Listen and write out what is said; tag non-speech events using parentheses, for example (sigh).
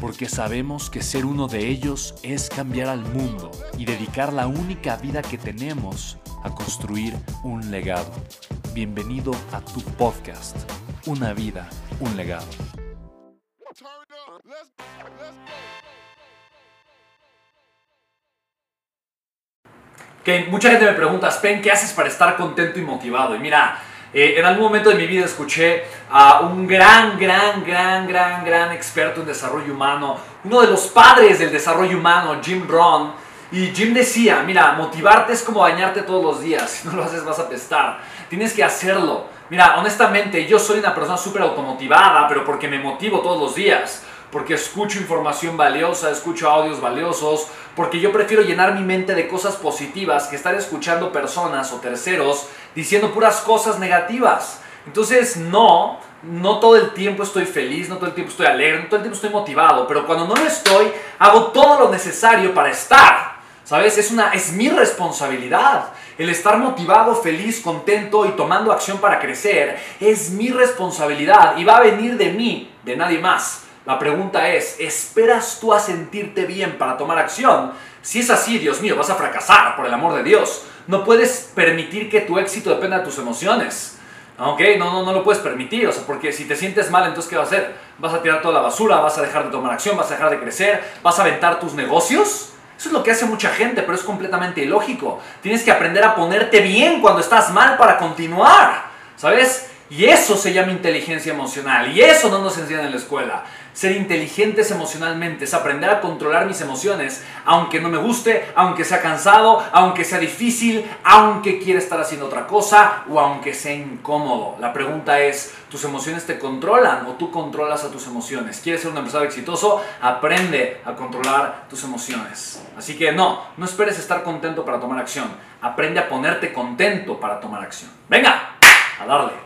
porque sabemos que ser uno de ellos es cambiar al mundo y dedicar la única vida que tenemos a construir un legado. Bienvenido a tu podcast, Una vida, un legado. Que mucha gente me pregunta, Spen, ¿qué haces para estar contento y motivado? Y mira, eh, en algún momento de mi vida escuché a un gran, gran, gran, gran, gran experto en desarrollo humano, uno de los padres del desarrollo humano, Jim Brown. Y Jim decía, mira, motivarte es como bañarte todos los días. (laughs) Si no lo haces vas a pestar. Tienes que hacerlo. Mira, honestamente, yo soy una persona súper automotivada, pero porque me motivo todos los días porque escucho información valiosa, escucho audios valiosos, porque yo prefiero llenar mi mente de cosas positivas que estar escuchando personas o terceros diciendo puras cosas negativas. Entonces, no, no todo el tiempo estoy feliz, no todo el tiempo estoy alegre, no todo el tiempo estoy motivado, pero cuando no lo estoy, hago todo lo necesario para estar. ¿Sabes? Es, una, es mi responsabilidad. El estar motivado, feliz, contento y tomando acción para crecer es mi responsabilidad y va a venir de mí, de nadie más. La pregunta es, ¿esperas tú a sentirte bien para tomar acción? Si es así, Dios mío, vas a fracasar, por el amor de Dios. No puedes permitir que tu éxito dependa de tus emociones. ¿Ok? No, no, no lo puedes permitir, o sea, porque si te sientes mal, entonces ¿qué vas a hacer? ¿Vas a tirar toda la basura? ¿Vas a dejar de tomar acción? ¿Vas a dejar de crecer? ¿Vas a aventar tus negocios? Eso es lo que hace mucha gente, pero es completamente ilógico. Tienes que aprender a ponerte bien cuando estás mal para continuar, ¿sabes? Y eso se llama inteligencia emocional, y eso no nos enseñan en la escuela. Ser inteligentes emocionalmente es aprender a controlar mis emociones, aunque no me guste, aunque sea cansado, aunque sea difícil, aunque quiera estar haciendo otra cosa o aunque sea incómodo. La pregunta es, ¿tus emociones te controlan o tú controlas a tus emociones? ¿Quieres ser un empresario exitoso? Aprende a controlar tus emociones. Así que no, no esperes estar contento para tomar acción. Aprende a ponerte contento para tomar acción. Venga, a darle.